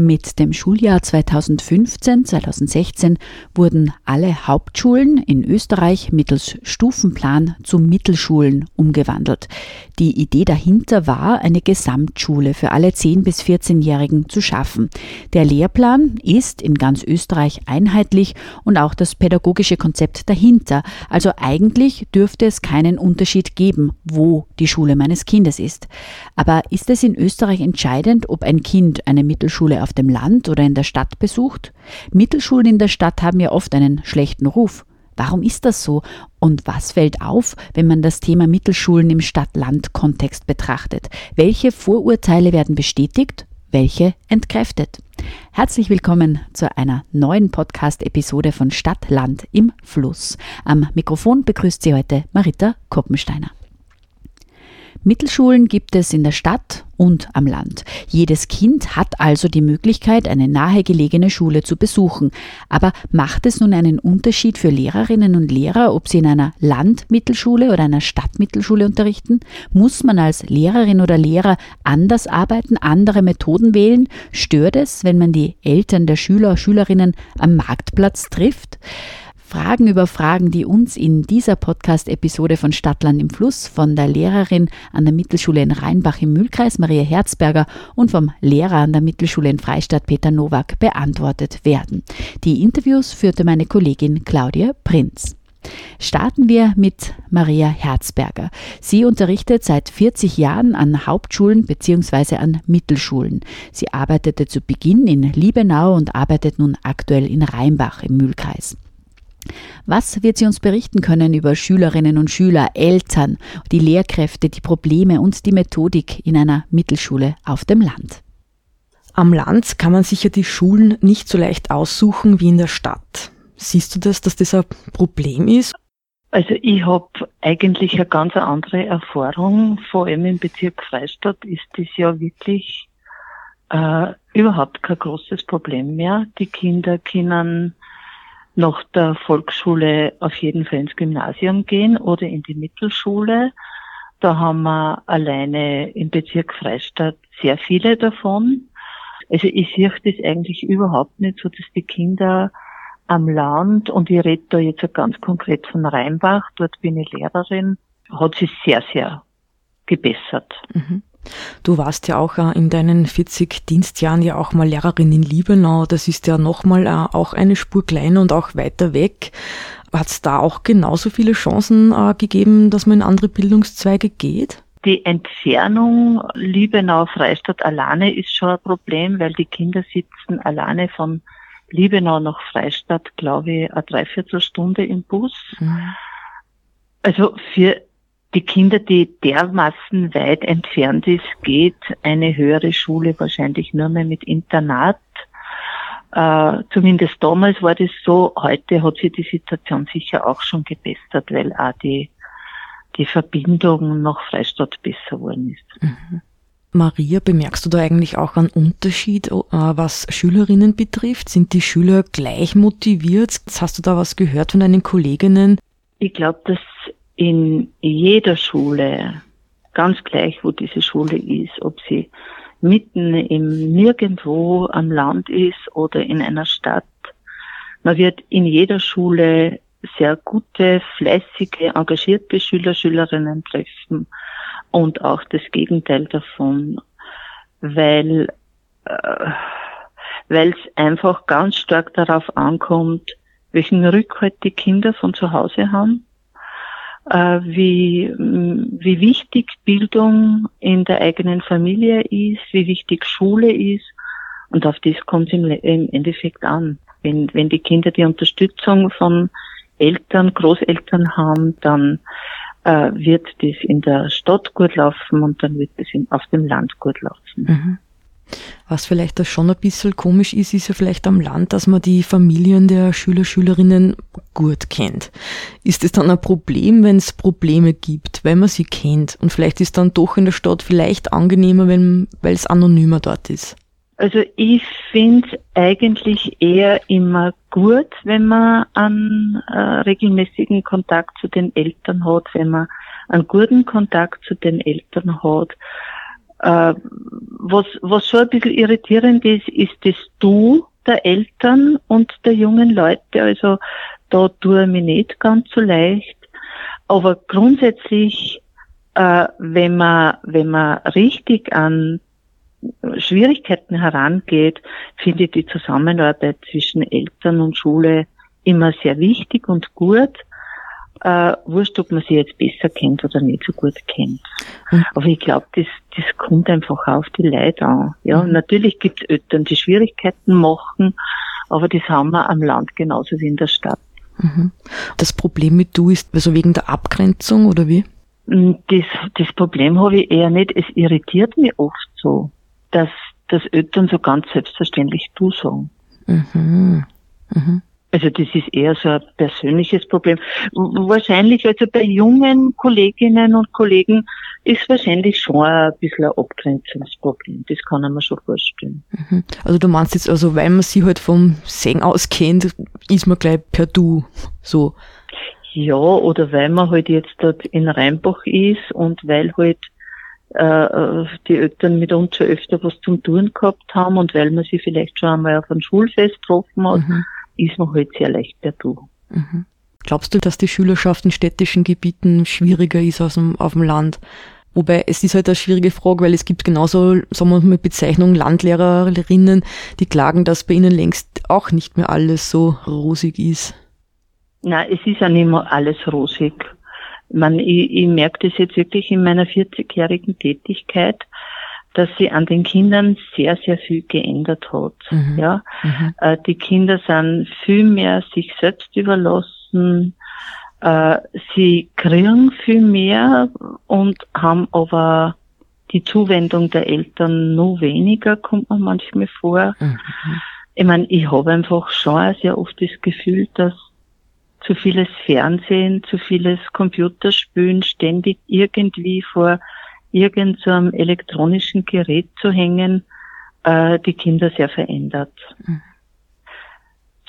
Mit dem Schuljahr 2015-2016 wurden alle Hauptschulen in Österreich mittels Stufenplan zu Mittelschulen umgewandelt. Die Idee dahinter war, eine Gesamtschule für alle 10- bis 14-Jährigen zu schaffen. Der Lehrplan ist in ganz Österreich einheitlich und auch das pädagogische Konzept dahinter. Also eigentlich dürfte es keinen Unterschied geben, wo die Schule meines Kindes ist. Aber ist es in Österreich entscheidend, ob ein Kind eine Mittelschule auf dem Land oder in der Stadt besucht? Mittelschulen in der Stadt haben ja oft einen schlechten Ruf. Warum ist das so? Und was fällt auf, wenn man das Thema Mittelschulen im Stadt-Land-Kontext betrachtet? Welche Vorurteile werden bestätigt? Welche entkräftet? Herzlich willkommen zu einer neuen Podcast-Episode von Stadt, Land im Fluss. Am Mikrofon begrüßt Sie heute Marita Koppensteiner. Mittelschulen gibt es in der Stadt und am Land. Jedes Kind hat also die Möglichkeit, eine nahegelegene Schule zu besuchen. Aber macht es nun einen Unterschied für Lehrerinnen und Lehrer, ob sie in einer Landmittelschule oder einer Stadtmittelschule unterrichten? Muss man als Lehrerin oder Lehrer anders arbeiten, andere Methoden wählen? Stört es, wenn man die Eltern der Schüler, Schülerinnen am Marktplatz trifft? Fragen über Fragen, die uns in dieser Podcast-Episode von Stadtland im Fluss von der Lehrerin an der Mittelschule in Rheinbach im Mühlkreis, Maria Herzberger, und vom Lehrer an der Mittelschule in Freistadt, Peter Nowak, beantwortet werden. Die Interviews führte meine Kollegin Claudia Prinz. Starten wir mit Maria Herzberger. Sie unterrichtet seit 40 Jahren an Hauptschulen bzw. an Mittelschulen. Sie arbeitete zu Beginn in Liebenau und arbeitet nun aktuell in Rheinbach im Mühlkreis. Was wird sie uns berichten können über Schülerinnen und Schüler, Eltern, die Lehrkräfte, die Probleme und die Methodik in einer Mittelschule auf dem Land? Am Land kann man sich ja die Schulen nicht so leicht aussuchen wie in der Stadt. Siehst du das, dass das ein Problem ist? Also ich habe eigentlich eine ganz andere Erfahrung. Vor allem im Bezirk Freistadt ist das ja wirklich äh, überhaupt kein großes Problem mehr. Die Kinder können nach der Volksschule auf jeden Fall ins Gymnasium gehen oder in die Mittelschule. Da haben wir alleine im Bezirk Freistadt sehr viele davon. Also ich sehe das eigentlich überhaupt nicht so, dass die Kinder am Land, und ich rede da jetzt ganz konkret von Rheinbach, dort bin ich Lehrerin, hat sich sehr, sehr gebessert. Mhm. Du warst ja auch äh, in deinen 40 Dienstjahren ja auch mal Lehrerin in Liebenau. Das ist ja nochmal äh, auch eine Spur kleiner und auch weiter weg. Hat es da auch genauso viele Chancen äh, gegeben, dass man in andere Bildungszweige geht? Die Entfernung Liebenau-Freistadt alleine ist schon ein Problem, weil die Kinder sitzen alleine von Liebenau nach Freistadt, glaube ich, eine Dreiviertelstunde im Bus. Mhm. Also für die Kinder, die dermaßen weit entfernt ist, geht eine höhere Schule wahrscheinlich nur mehr mit Internat. Äh, zumindest damals war das so. Heute hat sich die Situation sicher auch schon gebessert, weil auch die, die Verbindung nach Freistadt besser geworden ist. Mhm. Maria, bemerkst du da eigentlich auch einen Unterschied, äh, was Schülerinnen betrifft? Sind die Schüler gleich motiviert? Hast du da was gehört von deinen Kolleginnen? Ich glaube, dass in jeder Schule, ganz gleich wo diese Schule ist, ob sie mitten im Nirgendwo am Land ist oder in einer Stadt, man wird in jeder Schule sehr gute, fleißige, engagierte Schüler, Schülerinnen treffen und auch das Gegenteil davon, weil äh, weil es einfach ganz stark darauf ankommt, welchen Rückhalt die Kinder von zu Hause haben wie, wie wichtig Bildung in der eigenen Familie ist, wie wichtig Schule ist. Und auf das kommt es im, im Endeffekt an. Wenn, wenn die Kinder die Unterstützung von Eltern, Großeltern haben, dann äh, wird das in der Stadt gut laufen und dann wird es auf dem Land gut laufen. Mhm. Was vielleicht das schon ein bisschen komisch ist, ist ja vielleicht am Land, dass man die Familien der Schüler, Schülerinnen gut kennt. Ist es dann ein Problem, wenn es Probleme gibt, wenn man sie kennt? Und vielleicht ist dann doch in der Stadt vielleicht angenehmer, wenn, weil es anonymer dort ist. Also ich finde eigentlich eher immer gut, wenn man einen äh, regelmäßigen Kontakt zu den Eltern hat, wenn man einen guten Kontakt zu den Eltern hat. Äh, was, was schon ein bisschen irritierend ist, ist das Du der Eltern und der jungen Leute. Also da tue ich mich nicht ganz so leicht. Aber grundsätzlich, äh, wenn man, wenn man richtig an Schwierigkeiten herangeht, finde ich die Zusammenarbeit zwischen Eltern und Schule immer sehr wichtig und gut. Äh, wurscht, ob man sie jetzt besser kennt oder nicht so gut kennt. Mhm. Aber ich glaube, das, das kommt einfach auf die Leute an. Ja, mhm. natürlich gibt es Eltern, die Schwierigkeiten machen, aber das haben wir am Land genauso wie in der Stadt. Mhm. Das Problem mit du ist also wegen der Abgrenzung oder wie? Das, das Problem habe ich eher nicht. Es irritiert mich oft so dass, dass Eltern so ganz selbstverständlich du sagen. Mhm. Mhm. Also das ist eher so ein persönliches Problem. Wahrscheinlich, also bei jungen Kolleginnen und Kollegen ist wahrscheinlich schon ein bisschen ein Abgrenzungsproblem. Das kann man schon vorstellen. Mhm. Also du meinst jetzt, also weil man sie halt vom Singen aus kennt, ist man gleich per Du so. Ja, oder weil man halt jetzt dort in Rheinbach ist und weil halt äh, die Eltern mit uns schon öfter was zum Tun gehabt haben und weil man sie vielleicht schon einmal auf einem Schulfest getroffen hat, mhm. Ist man halt sehr leicht per Du. Mhm. Glaubst du, dass die Schülerschaft in städtischen Gebieten schwieriger ist als auf dem Land? Wobei es ist halt eine schwierige Frage, weil es gibt genauso, sagen wir mal mit Bezeichnung Landlehrerinnen, die klagen, dass bei ihnen längst auch nicht mehr alles so rosig ist. Na, es ist ja nicht mehr alles rosig man, ich, ich merke das jetzt wirklich in meiner 40-jährigen Tätigkeit, dass sie an den Kindern sehr, sehr viel geändert hat. Mhm. Ja, mhm. Äh, die Kinder sind viel mehr sich selbst überlassen. Äh, sie kriegen viel mehr und haben aber die Zuwendung der Eltern nur weniger, kommt man manchmal vor. Mhm. Ich meine, ich habe einfach schon sehr oft das Gefühl, dass zu vieles Fernsehen, zu vieles Computerspielen, ständig irgendwie vor irgendeinem so elektronischen Gerät zu hängen, äh, die Kinder sehr verändert. Mhm.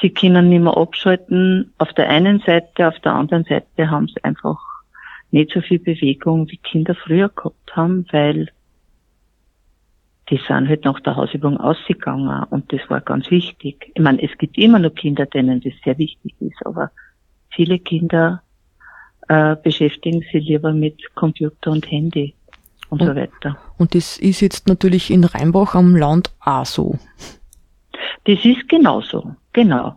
Sie können nicht mehr abschalten auf der einen Seite, auf der anderen Seite haben sie einfach nicht so viel Bewegung, wie Kinder früher gehabt haben, weil die sind halt nach der Hausübung ausgegangen und das war ganz wichtig. Ich meine, es gibt immer noch Kinder, denen das sehr wichtig ist, aber viele Kinder äh, beschäftigen sich lieber mit Computer und Handy und, und so weiter. Und das ist jetzt natürlich in Rheinbach am Land auch so. Das ist genauso, genau.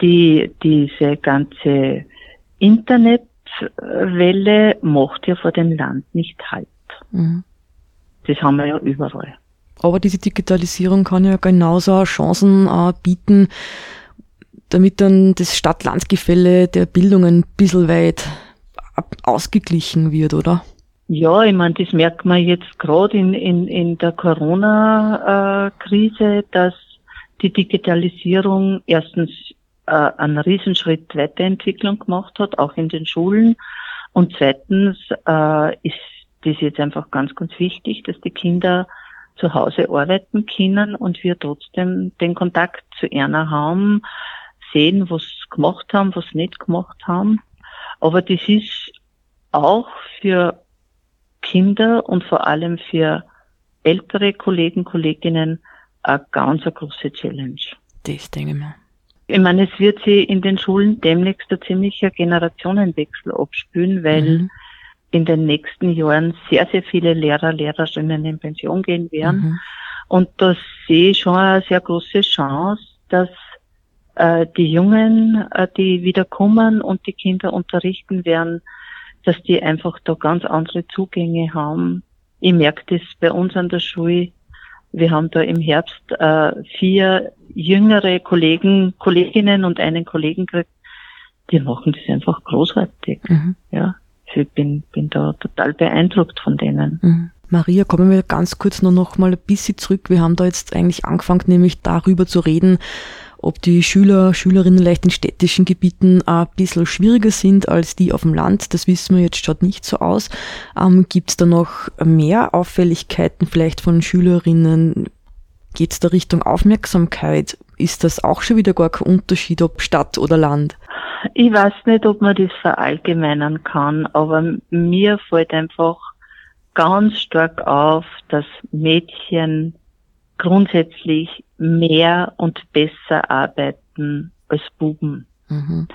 Die, diese ganze Internetwelle macht ja vor dem Land nicht halt. Mhm. Das haben wir ja überall. Aber diese Digitalisierung kann ja genauso Chancen äh, bieten, damit dann das Stadt-Land-Gefälle der Bildung ein bisschen weit ausgeglichen wird, oder? Ja, ich meine, das merkt man jetzt gerade in, in, in der Corona-Krise, dass die Digitalisierung erstens äh, einen Riesenschritt Weiterentwicklung gemacht hat, auch in den Schulen. Und zweitens äh, ist das jetzt einfach ganz, ganz wichtig, dass die Kinder zu Hause arbeiten können und wir trotzdem den Kontakt zu einer haben, sehen, was gemacht haben, was nicht gemacht haben. Aber das ist auch für Kinder und vor allem für ältere Kollegen, Kolleginnen eine ganz eine große Challenge. Das denke ich mir. Ich meine, es wird sich in den Schulen demnächst ein ziemlicher Generationenwechsel abspülen, weil mhm. in den nächsten Jahren sehr, sehr viele Lehrer, Lehrerinnen in Pension gehen werden. Mhm. Und da sehe ich schon eine sehr große Chance, dass äh, die Jungen, äh, die wieder kommen und die Kinder unterrichten werden, dass die einfach da ganz andere Zugänge haben. Ich merke das bei uns an der Schule. Wir haben da im Herbst äh, vier jüngere Kollegen, Kolleginnen und einen Kollegen gekriegt. Die machen das einfach großartig. Mhm. Ja, ich bin, bin da total beeindruckt von denen. Mhm. Maria, kommen wir ganz kurz nur noch mal ein bisschen zurück. Wir haben da jetzt eigentlich angefangen, nämlich darüber zu reden, ob die Schüler, Schülerinnen leicht in städtischen Gebieten ein bisschen schwieriger sind als die auf dem Land. Das wissen wir jetzt, schaut nicht so aus. Ähm, Gibt es da noch mehr Auffälligkeiten vielleicht von Schülerinnen? Geht es da Richtung Aufmerksamkeit? Ist das auch schon wieder gar kein Unterschied, ob Stadt oder Land? Ich weiß nicht, ob man das verallgemeinern kann, aber mir fällt einfach ganz stark auf, dass Mädchen grundsätzlich mehr und besser arbeiten als Buben. Mhm.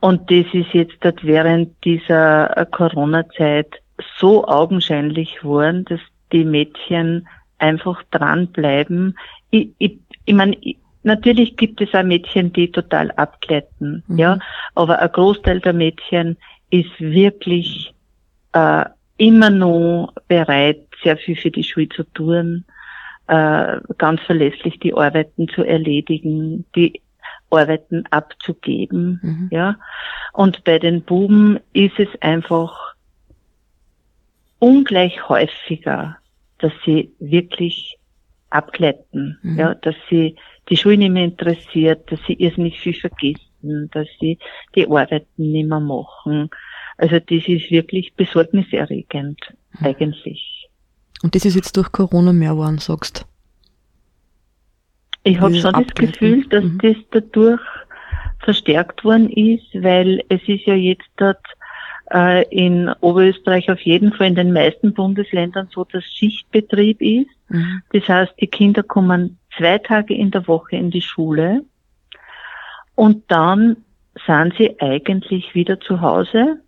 Und das ist jetzt während dieser Corona-Zeit so augenscheinlich geworden, dass die Mädchen einfach dranbleiben. Ich, ich, ich meine, natürlich gibt es auch Mädchen, die total abgleiten, mhm. ja, aber ein Großteil der Mädchen ist wirklich äh, immer noch bereit, sehr viel für die Schule zu tun, äh, ganz verlässlich die Arbeiten zu erledigen, die Arbeiten abzugeben, mhm. ja. Und bei den Buben ist es einfach ungleich häufiger, dass sie wirklich abgleiten, mhm. ja, dass sie die Schule nicht mehr interessiert, dass sie irrsinnig viel vergessen, dass sie die Arbeiten nicht mehr machen, also das ist wirklich besorgniserregend hm. eigentlich. Und das ist jetzt durch Corona mehr geworden, sagst Ich habe schon das Gefühl, dass mhm. das dadurch verstärkt worden ist, weil es ist ja jetzt dort äh, in Oberösterreich auf jeden Fall in den meisten Bundesländern so, dass Schichtbetrieb ist. Mhm. Das heißt, die Kinder kommen zwei Tage in der Woche in die Schule und dann sind sie eigentlich wieder zu Hause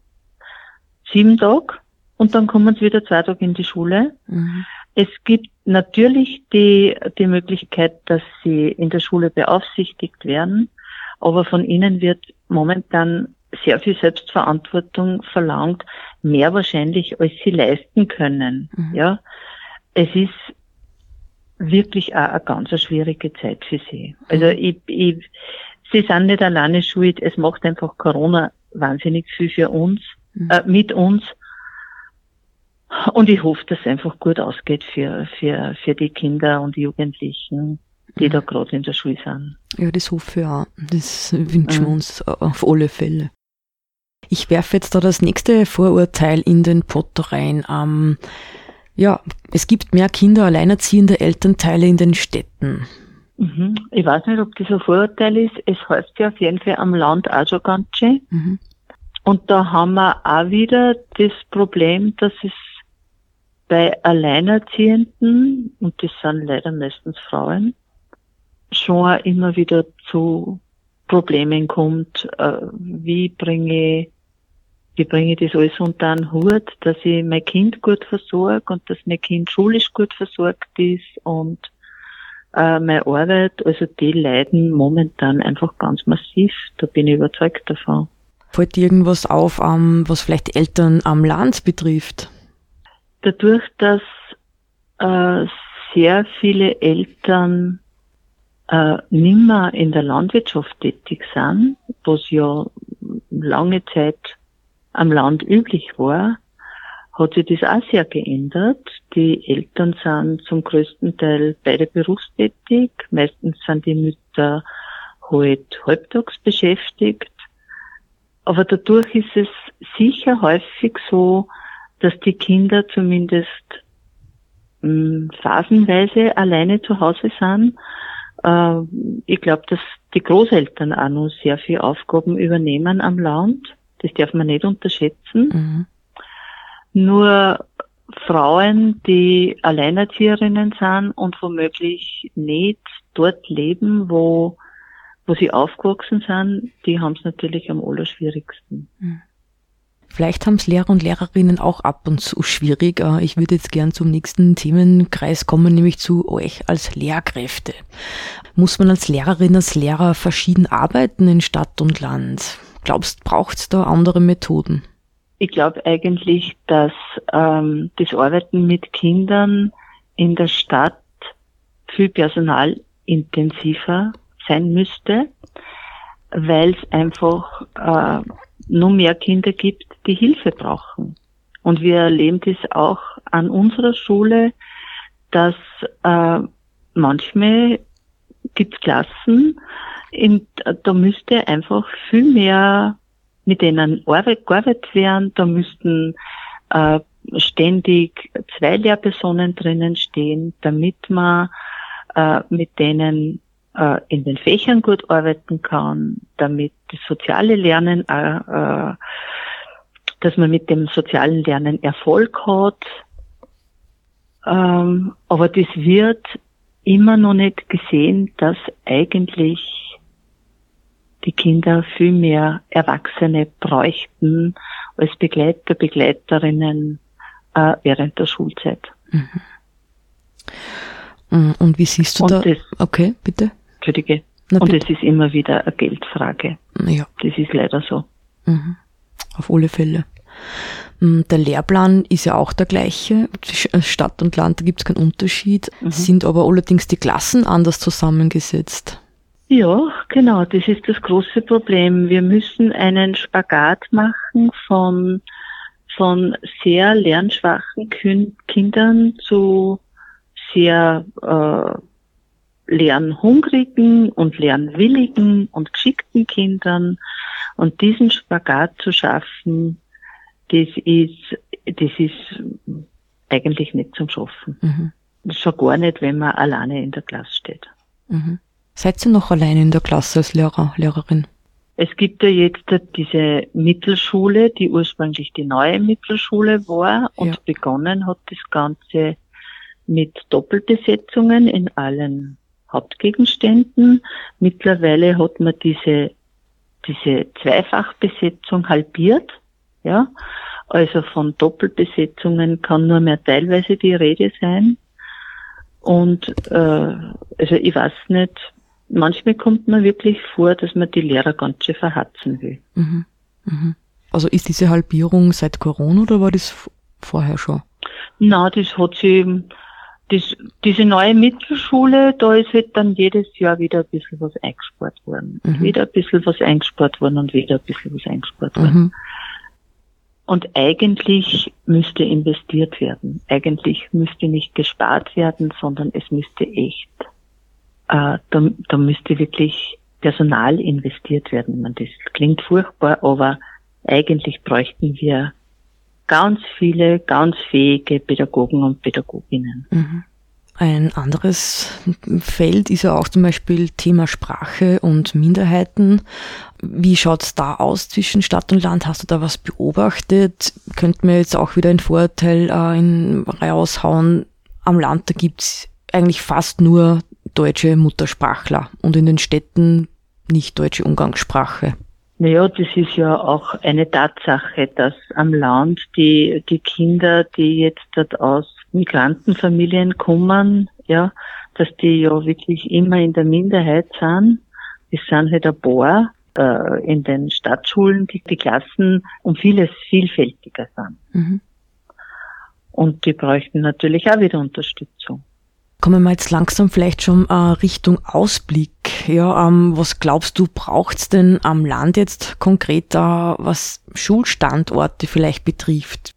sieben Tage und dann kommen sie wieder zwei Tage in die Schule. Mhm. Es gibt natürlich die, die Möglichkeit, dass sie in der Schule beaufsichtigt werden, aber von ihnen wird momentan sehr viel Selbstverantwortung verlangt, mehr wahrscheinlich, als sie leisten können. Mhm. Ja, es ist wirklich auch eine ganz schwierige Zeit für sie. Also mhm. ich, ich, sie sind nicht alleine schuld, es macht einfach Corona wahnsinnig viel für uns mhm. äh, mit uns. Und ich hoffe, dass es einfach gut ausgeht für, für, für die Kinder und Jugendlichen, die mhm. da gerade in der Schule sind. Ja, das hoffe ich auch. Das wünschen wir mhm. uns auf alle Fälle. Ich werfe jetzt da das nächste Vorurteil in den Pott rein. Ähm, ja, es gibt mehr Kinder alleinerziehende Elternteile in den Städten. Mhm. Ich weiß nicht, ob das ein Vorurteil ist. Es heißt ja auf jeden Fall am Land auch schon ganz schön. Mhm. Und da haben wir auch wieder das Problem, dass es bei Alleinerziehenden, und das sind leider meistens Frauen, schon immer wieder zu Problemen kommt, äh, wie bringe wie bringe ich das alles unter einen Hut, dass ich mein Kind gut versorge und dass mein Kind schulisch gut versorgt ist und äh, meine Arbeit, also die leiden momentan einfach ganz massiv, da bin ich überzeugt davon. Fällt dir irgendwas auf, um, was vielleicht Eltern am Land betrifft? Dadurch, dass äh, sehr viele Eltern äh, nimmer in der Landwirtschaft tätig sind, was ja lange Zeit am Land üblich war, hat sich das auch sehr geändert. Die Eltern sind zum größten Teil beide berufstätig. Meistens sind die Mütter halt halbtags beschäftigt. Aber dadurch ist es sicher häufig so, dass die Kinder zumindest mh, hm, phasenweise alleine zu Hause sind. Äh, ich glaube, dass die Großeltern auch noch sehr viel Aufgaben übernehmen am Land. Das darf man nicht unterschätzen. Mhm. Nur Frauen, die Alleinerzieherinnen sind und womöglich nicht dort leben, wo wo sie aufgewachsen sind, die haben es natürlich am allerschwierigsten. Hm. Vielleicht haben es Lehrer und Lehrerinnen auch ab und zu schwierig. Äh, ich würde jetzt gern zum nächsten Themenkreis kommen, nämlich zu euch als Lehrkräfte. Muss man als Lehrerin, als Lehrer verschieden arbeiten in Stadt und Land? Glaubst, braucht es da andere Methoden? Ich glaube eigentlich, dass ähm, das Arbeiten mit Kindern in der Stadt viel personalintensiver sein müsste, weil es einfach äh, nur mehr Kinder gibt, die Hilfe brauchen. Und wir erleben das auch an unserer Schule, dass äh, manchmal gibt Klassen, in, da müsste einfach viel mehr mit denen Arbeit, gearbeitet werden. Da müssten äh, ständig zwei Lehrpersonen drinnen stehen, damit man äh, mit denen äh, in den Fächern gut arbeiten kann, damit das soziale Lernen, äh, äh, dass man mit dem sozialen Lernen Erfolg hat. Ähm, aber das wird immer noch nicht gesehen, dass eigentlich die Kinder viel mehr Erwachsene bräuchten als Begleiter, Begleiterinnen äh, während der Schulzeit. Mhm. Mm, und wie siehst du Und da? das- okay, bitte. Entschuldige. Na, Und es ist immer wieder eine Geldfrage. Ja, Das ist leider so. mhm. auf alle Fälle. Mm, Der Lehrplan ist ja auch der gleiche. Zwischen Stadt und Land, da gibt es keinen Unterschied. Mhm. Sind aber allerdings die Klassen anders zusammengesetzt. Ja, genau, das ist das große Problem. Wir müssen einen Spagat machen von, von sehr lernschwachen Kindern zu sehr äh, lernhungrigen und lernwilligen und geschickten Kindern. Und diesen Spagat zu schaffen, das ist, das ist eigentlich nicht zum Schaffen. Mhm. Schon gar nicht, wenn man alleine in der Klasse steht. Mhm. Seid ihr noch alleine in der Klasse als Lehrer, Lehrerin? Es gibt ja jetzt diese Mittelschule, die ursprünglich die neue Mittelschule war und Ja. begonnen hat das Ganze mit Doppelbesetzungen in allen Hauptgegenständen. Mittlerweile hat man diese, diese Zweifachbesetzung halbiert, ja. Also von Doppelbesetzungen kann nur mehr teilweise die Rede sein. Und äh, also ich weiß nicht, manchmal kommt mir wirklich vor, dass man die Lehrer ganz schön verhatzen will. Mhm. Mhm. Also ist diese Halbierung seit Corona oder war das vorher schon? Na, das hat sie, das, diese neue Mittelschule, da ist halt dann jedes Jahr wieder ein bisschen was eingespart worden. Mhm. Wieder ein bisschen was eingespart worden und wieder ein bisschen was eingespart worden. Mhm. Und eigentlich müsste investiert werden. Eigentlich müsste nicht gespart werden, sondern es müsste echt, äh, da, da müsste wirklich Personal investiert werden. Man, das klingt furchtbar, aber eigentlich bräuchten wir ganz viele, ganz fähige Pädagogen und Pädagoginnen. Mhm. Ein anderes Feld ist ja auch zum Beispiel Thema Sprache und Minderheiten. Wie schaut's da aus zwischen Stadt und Land? Hast du da was beobachtet? Könnte mir jetzt auch wieder ein Vorteil äh, in raushauen. Am Land, da gibt's eigentlich fast nur deutsche Muttersprachler und in den Städten nicht deutsche Umgangssprache. Naja, das ist ja auch eine Tatsache, dass am Land die, die Kinder, die jetzt dort aus Migrantenfamilien kommen, ja, dass die ja wirklich immer in der Minderheit sind. Es sind halt ein paar äh, in den Stadtschulen, die, die Klassen um vieles vielfältiger sind. Mhm. Und die bräuchten natürlich auch wieder Unterstützung. Kommen wir jetzt langsam vielleicht schon äh, Richtung Ausblick. Ja, ähm, was glaubst du, braucht's denn am Land jetzt konkret da, was Schulstandorte vielleicht betrifft?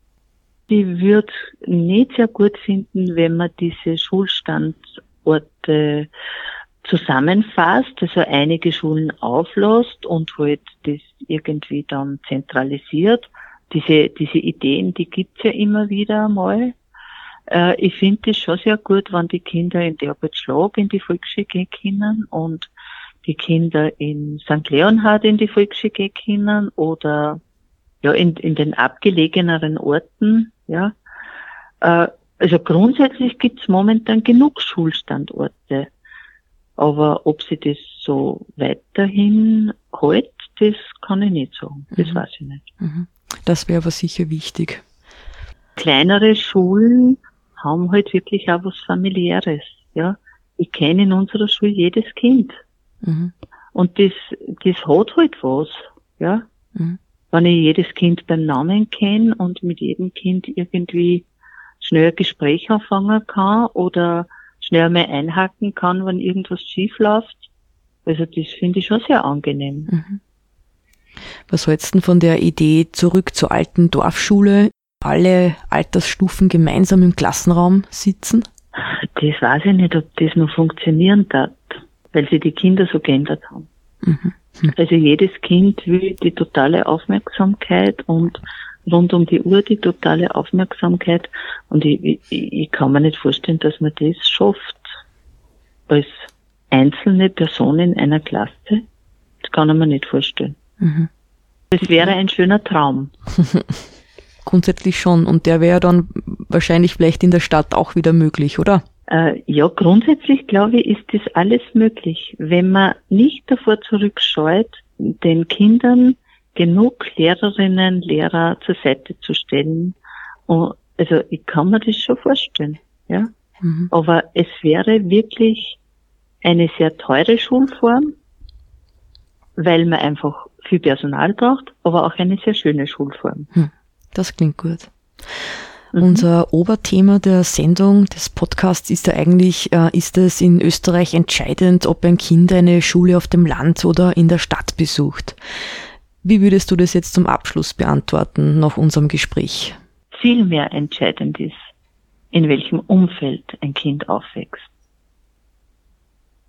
Ich würde nicht sehr gut finden, wenn man diese Schulstandorte zusammenfasst, also einige Schulen auflässt und halt das irgendwie dann zentralisiert. Diese, diese Ideen, die gibt's ja immer wieder mal. Äh, ich finde es schon sehr gut, wenn die Kinder in Derbert Schlag in die Volksschule gehen können und die Kinder in St. Leonhard in die Volksschule gehen können oder ja, in, in den abgelegeneren Orten, ja. Äh, also grundsätzlich gibt's momentan genug Schulstandorte. Aber ob sie das so weiterhin hält, das kann ich nicht sagen. Das Mhm. weiß ich nicht. Mhm. Das wäre aber sicher wichtig. Kleinere Schulen haben halt wirklich auch was familiäres, ja. Ich kenne in unserer Schule jedes Kind. Mhm. Und das, das hat halt was, ja. Mhm. wenn ich jedes Kind beim Namen kenne und mit jedem Kind irgendwie schnell ein Gespräch anfangen kann oder schnell mal einhaken kann, wenn irgendwas schief läuft. Also das finde ich schon sehr angenehm. Mhm. Was hältst du von der Idee zurück zur alten Dorfschule, alle Altersstufen gemeinsam im Klassenraum sitzen? Das weiß ich nicht, ob das noch funktionieren darf, weil sie die Kinder so geändert haben. Mhm. Hm. Also jedes Kind will die totale Aufmerksamkeit und rund um die Uhr die totale Aufmerksamkeit. Und ich, ich, ich kann mir nicht vorstellen, dass man das schafft als einzelne Person in einer Klasse. Das kann ich mir nicht vorstellen. Mhm. Das wäre ein schöner Traum. Grundsätzlich schon. Und der wäre dann wahrscheinlich vielleicht in der Stadt auch wieder möglich, oder? Äh, ja, grundsätzlich glaube ich, ist das alles möglich, wenn man nicht davor zurückscheut, den Kindern genug Lehrerinnen, Lehrer zur Seite zu stellen. Und, also ich kann mir das schon vorstellen, ja. Mhm. Aber es wäre wirklich eine sehr teure Schulform, weil man einfach viel Personal braucht, aber auch eine sehr schöne Schulform. Hm, das klingt gut. Mhm. Unser Oberthema der Sendung, des Podcasts ist ja eigentlich, äh, ist es in Österreich entscheidend, ob ein Kind eine Schule auf dem Land oder in der Stadt besucht. Wie würdest du das jetzt zum Abschluss beantworten nach unserem Gespräch? Vielmehr entscheidend ist, in welchem Umfeld ein Kind aufwächst.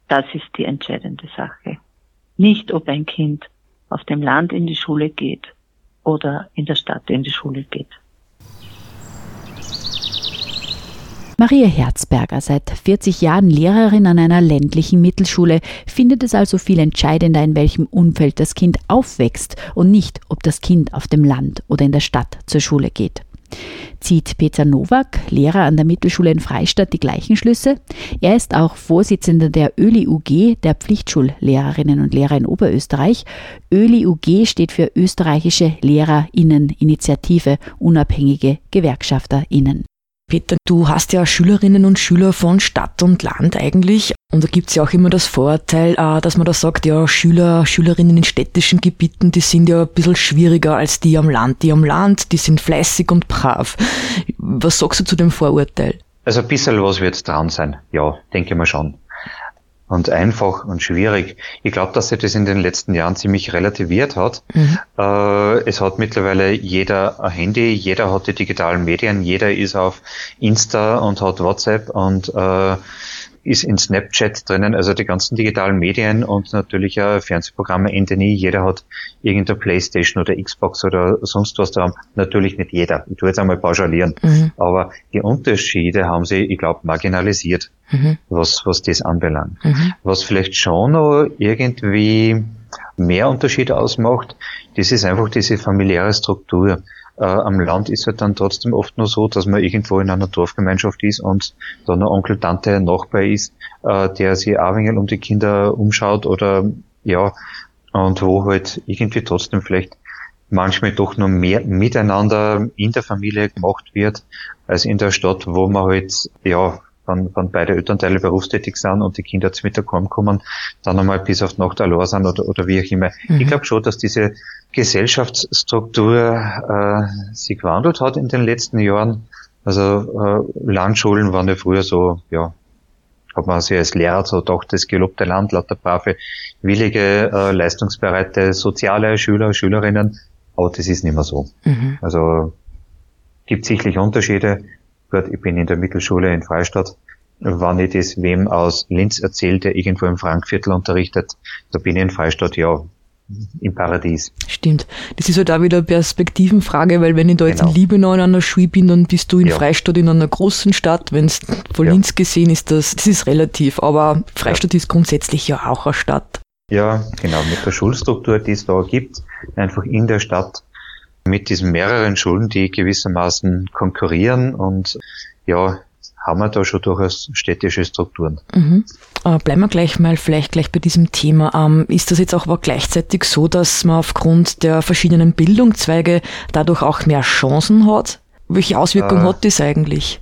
Das ist die entscheidende Sache. Nicht, ob ein Kind auf dem Land in die Schule geht oder in der Stadt in die Schule geht. Maria Herzberger, seit 40 Jahren Lehrerin an einer ländlichen Mittelschule, findet es also viel entscheidender, in welchem Umfeld das Kind aufwächst und nicht, ob das Kind auf dem Land oder in der Stadt zur Schule geht. Zieht Peter Nowak, Lehrer an der Mittelschule in Freistadt, die gleichen Schlüsse? Er ist auch Vorsitzender der ÖLI UG, der Pflichtschullehrerinnen und Lehrer in Oberösterreich. ÖLI UG steht für Österreichische Lehrerinneninitiative, unabhängige GewerkschafterInnen. Peter, du hast ja Schülerinnen und Schüler von Stadt und Land eigentlich. Und da gibt's ja auch immer das Vorurteil, äh, dass man da sagt, ja, Schüler, Schülerinnen in städtischen Gebieten, die sind ja ein bisschen schwieriger als die am Land. Die am Land, die sind fleißig und brav. Was sagst du zu dem Vorurteil? Also ein bisschen was wird dran sein, ja, denke mal schon und einfach und schwierig. Ich glaube, dass sich das in den letzten Jahren ziemlich relativiert hat. Mhm. Äh, es hat mittlerweile jeder ein Handy, jeder hat die digitalen Medien, jeder ist auf Insta und hat WhatsApp und äh, ist in Snapchat drinnen, also die ganzen digitalen Medien und natürlich auch Fernsehprogramme enden nie. Jeder hat irgendeine Playstation oder Xbox oder sonst was da. Natürlich nicht jeder. Ich tue jetzt einmal pauschalieren. Mhm. Aber die Unterschiede haben sie, ich glaube, marginalisiert, mhm. was, was das anbelangt. Mhm. Was vielleicht schon noch irgendwie mehr Unterschied ausmacht, das ist einfach diese familiäre Struktur. Äh, am Land ist halt dann trotzdem oft nur so, dass man irgendwo in einer Dorfgemeinschaft ist und da noch Onkel, Tante, Nachbar ist, äh, der sich auch ein um die Kinder umschaut oder ja, und wo halt irgendwie trotzdem vielleicht manchmal doch noch mehr miteinander in der Familie gemacht wird, als in der Stadt, wo man halt, ja, wenn, wenn beide Elternteile berufstätig sind und die Kinder zum Mittag kommen, dann einmal bis auf Nacht allein sind oder, oder wie auch immer. Mhm. Ich glaube schon, dass diese Gesellschaftsstruktur äh, sich gewandelt hat in den letzten Jahren. Also äh, Landschulen waren ja früher so, ja, hat man sich als Lehrer so gedacht, das gelobte Land, lauter brave, willige, äh, leistungsbereite, soziale Schüler, Schülerinnen. Aber das ist nicht mehr so. Mhm. Also gibt sicherlich Unterschiede. Gut, ich bin in der Mittelschule in Freistadt. Wenn ich das wem aus Linz erzählt, der irgendwo im Frankviertel unterrichtet, da bin ich in Freistadt, ja, im Paradies. Stimmt. Das ist halt auch wieder eine Perspektivenfrage, weil wenn ich da jetzt genau. in Liebenau in einer Schule bin, dann bist du in ja. Freistadt in einer großen Stadt. Wenn es von ja. Linz gesehen ist, das, das ist relativ. Aber Freistadt ja. ist grundsätzlich ja auch eine Stadt. Ja, genau. Mit der Schulstruktur, die es da gibt, einfach in der Stadt, mit diesen mehreren Schulen, die gewissermaßen konkurrieren und ja, haben wir da schon durchaus städtische Strukturen. Mhm. Äh, bleiben wir gleich mal vielleicht gleich bei diesem Thema. Ähm, ist das jetzt auch aber gleichzeitig so, dass man aufgrund der verschiedenen Bildungszweige dadurch auch mehr Chancen hat? Welche Auswirkungen äh, hat das eigentlich?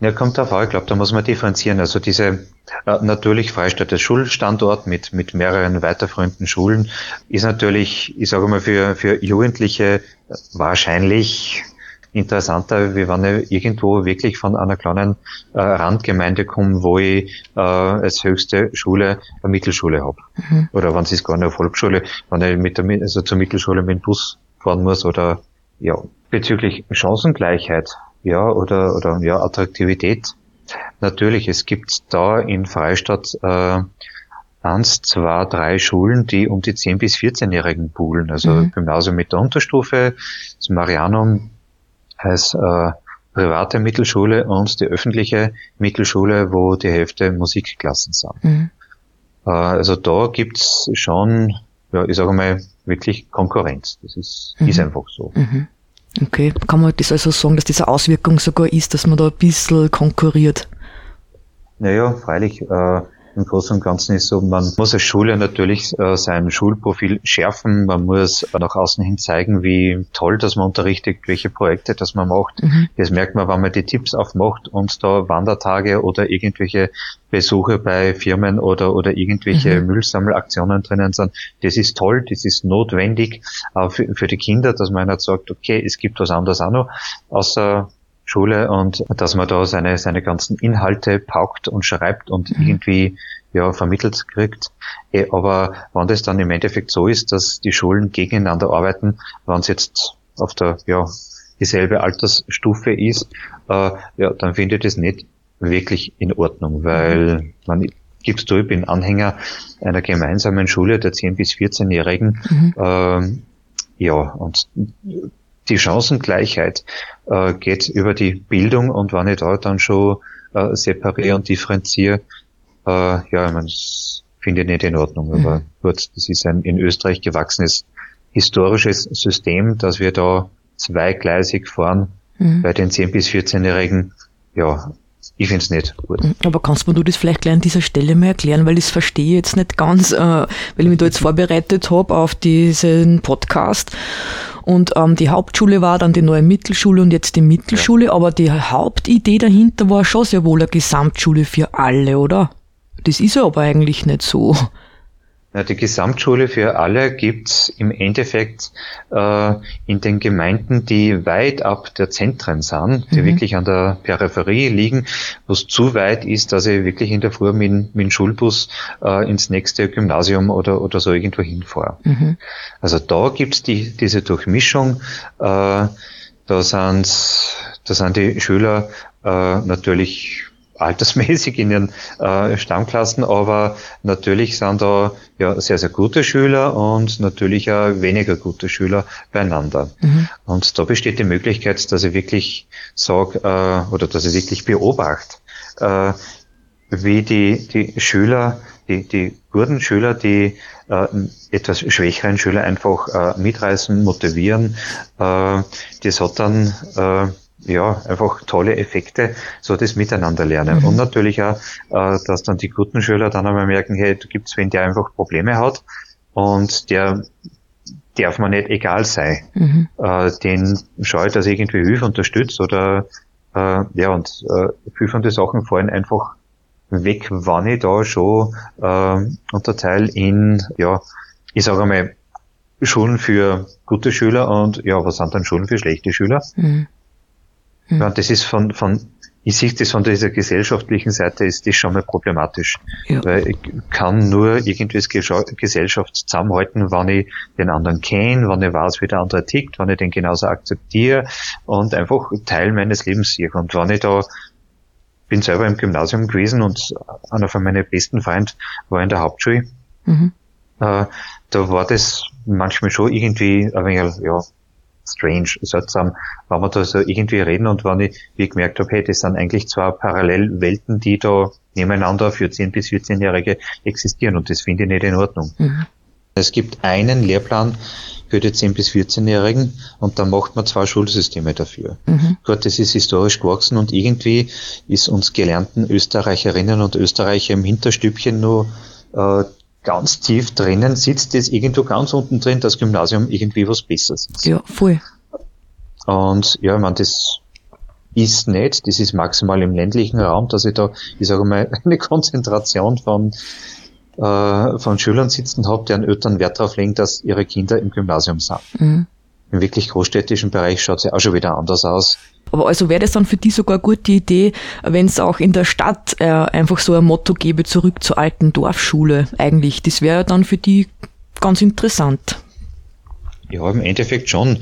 Ja, kommt darauf an. Ich glaube, da muss man differenzieren. Also diese äh, natürlich Freistadt der Schulstandort mit, mit mehreren weiterführenden Schulen ist natürlich, ich sage mal, für, für Jugendliche wahrscheinlich interessanter, wie wenn ich irgendwo wirklich von einer kleinen äh, Randgemeinde komme, wo ich äh, als höchste Schule eine Mittelschule habe. Mhm. Oder wenn es ist gar eine Volksschule, wenn ich mit der, also zur Mittelschule mit dem Bus fahren muss oder ja, bezüglich Chancengleichheit, ja, oder, oder ja, Attraktivität. Natürlich, es gibt da in Freistadt äh, eins, zwei, drei Schulen, die um die 10- bis 14-Jährigen buhlen. Also mhm. Gymnasium mit der Unterstufe, das Marianum heißt äh, private Mittelschule und die öffentliche Mittelschule, wo die Hälfte Musikklassen sind. Mhm. Äh, also da gibt's schon, ja, ich sage mal, wirklich Konkurrenz. Das ist, mhm. ist einfach so. Mhm. Okay, kann man das also sagen, dass diese Auswirkung sogar ist, dass man da ein bisschen konkurriert? Naja, freilich. Äh, im Großen und Ganzen ist so, man muss als Schule natürlich äh, sein Schulprofil schärfen, man muss nach außen hin zeigen, wie toll, dass man unterrichtet, welche Projekte das man macht. Mhm. Das merkt man, wenn man die Tipps aufmacht und da Wandertage oder irgendwelche Besuche bei Firmen oder, oder irgendwelche mhm. Müllsammelaktionen drinnen sind. Das ist toll, das ist notwendig für, für die Kinder, dass man halt sagt, okay, es gibt was anderes auch noch, außer Schule und dass man da seine, seine ganzen Inhalte paukt und schreibt und mhm. irgendwie ja, vermittelt kriegt. Eh, aber wenn das dann im Endeffekt so ist, dass die Schulen gegeneinander arbeiten, wenn es jetzt auf der ja, dieselbe Altersstufe ist, äh, ja, dann finde ich das nicht wirklich in Ordnung, weil mhm. man gibst du, ich bin Anhänger einer gemeinsamen Schule der 10- bis 14-Jährigen. Mhm. Ähm, ja, und die Chancengleichheit äh, geht über die Bildung und wenn ich da dann schon äh, separiere und differenziere, äh, ja, ich meine, das finde ich nicht in Ordnung. Mhm. Aber gut, das ist ein in Österreich gewachsenes historisches System, dass wir da zweigleisig fahren mhm. bei den 10- bis 14-Jährigen. Ja, ich finde es nicht gut. Mhm. Aber kannst du das vielleicht gleich an dieser Stelle mal erklären, weil ich es verstehe jetzt nicht ganz, äh, weil ich mich da jetzt vorbereitet habe auf diesen Podcast. Und ähm, die Hauptschule war dann die neue Mittelschule und jetzt die Mittelschule, ja. aber die Hauptidee dahinter war schon sehr wohl eine Gesamtschule für alle, oder? Das ist ja aber eigentlich nicht so. Ja, die Gesamtschule für alle gibt's im Endeffekt äh, in den Gemeinden, die weit ab der Zentren sind, die mhm. wirklich an der Peripherie liegen, wo es zu weit ist, dass ich wirklich in der Früh mit, mit dem Schulbus äh, ins nächste Gymnasium oder, oder so irgendwo hinfahre. Mhm. Also da gibt's die, diese Durchmischung. Äh, da, sind, da sind die Schüler äh, natürlich altersmäßig in ihren äh, Stammklassen, aber natürlich sind da ja sehr, sehr gute Schüler und natürlich auch weniger gute Schüler beieinander. Mhm. Und da besteht die Möglichkeit, dass ich wirklich sage, äh, oder dass ich wirklich beobachte, äh, wie die, die Schüler, die, die guten Schüler, die äh, etwas schwächeren Schüler einfach äh, mitreißen, motivieren. Äh, das hat dann äh, ja, einfach tolle Effekte, so das Miteinander lernen. Mhm. Und natürlich auch, äh, dass dann die guten Schüler dann einmal merken, hey, du gibt's wen, der einfach Probleme hat und der darf man nicht egal sein. Mhm. Äh, den dass ich irgendwie Hilfe unterstützt oder äh, ja, und äh, viel von den Sachen fallen einfach weg, wann ich da schon äh, unterteile in, ja, ich sage einmal, Schulen für gute Schüler und ja, was sind dann Schulen für schlechte Schüler? Mhm. Mhm. Ja, das ist von, von, ich sehe das von dieser gesellschaftlichen Seite ist das schon mal problematisch. Ja. Weil ich kann nur irgendwie das Gesellschaft zusammenhalten, wenn ich den anderen kenne, wenn ich weiß, wie der andere tickt, wenn ich den genauso akzeptiere und einfach Teil meines Lebens sehe. Und wenn ich da bin selber im Gymnasium gewesen und einer von meinen besten Freunden war in der Hauptschule. Mhm. Äh, da war das manchmal schon irgendwie ein wenig, ja, strange, seltsam, wenn wir da so irgendwie reden und wenn ich wie gemerkt habe, hey, das sind eigentlich zwei Parallelwelten, die da nebeneinander für 10- bis 14-Jährige existieren und das finde ich nicht in Ordnung. Mhm. Es gibt einen Lehrplan für die 10- bis 14-Jährigen und dann macht man zwei Schulsysteme dafür. Mhm. Gut, das ist historisch gewachsen und irgendwie ist uns gelernten Österreicherinnen und Österreicher im Hinterstübchen nur äh, ganz tief drinnen sitzt, das irgendwo ganz unten drin, das Gymnasium irgendwie was Besseres ist. Ja, voll. Und ja, ich meine, das ist nicht, das ist maximal im ländlichen Raum, dass ich da, ich sage mal, eine Konzentration von, äh, von Schülern sitzen habe, deren Eltern Wert darauf legen, dass ihre Kinder im Gymnasium sind. Mhm. im wirklich großstädtischen Bereich schaut es ja auch schon wieder anders aus. Aber also wäre das dann für die sogar eine gute Idee, wenn es auch in der Stadt äh, einfach so ein Motto gäbe, zurück zur alten Dorfschule eigentlich. Das wäre dann für die ganz interessant. Ja, im Endeffekt schon.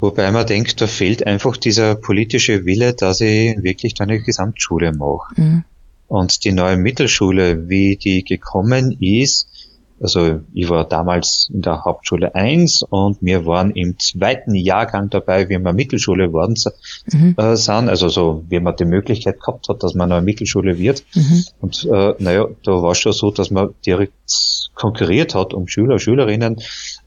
Wobei man denkt, da fehlt einfach dieser politische Wille, dass ich wirklich eine Gesamtschule mache. Mhm. Und die neue Mittelschule, wie die gekommen ist, also ich war damals in der Hauptschule 1 und wir waren im zweiten Jahrgang dabei, wie wir Mittelschule worden mhm. äh, sind. Also so, wie man die Möglichkeit gehabt hat, dass man eine Mittelschule wird. Mhm. Und äh, naja, da war es schon so, dass man direkt konkurriert hat um Schüler, Schülerinnen.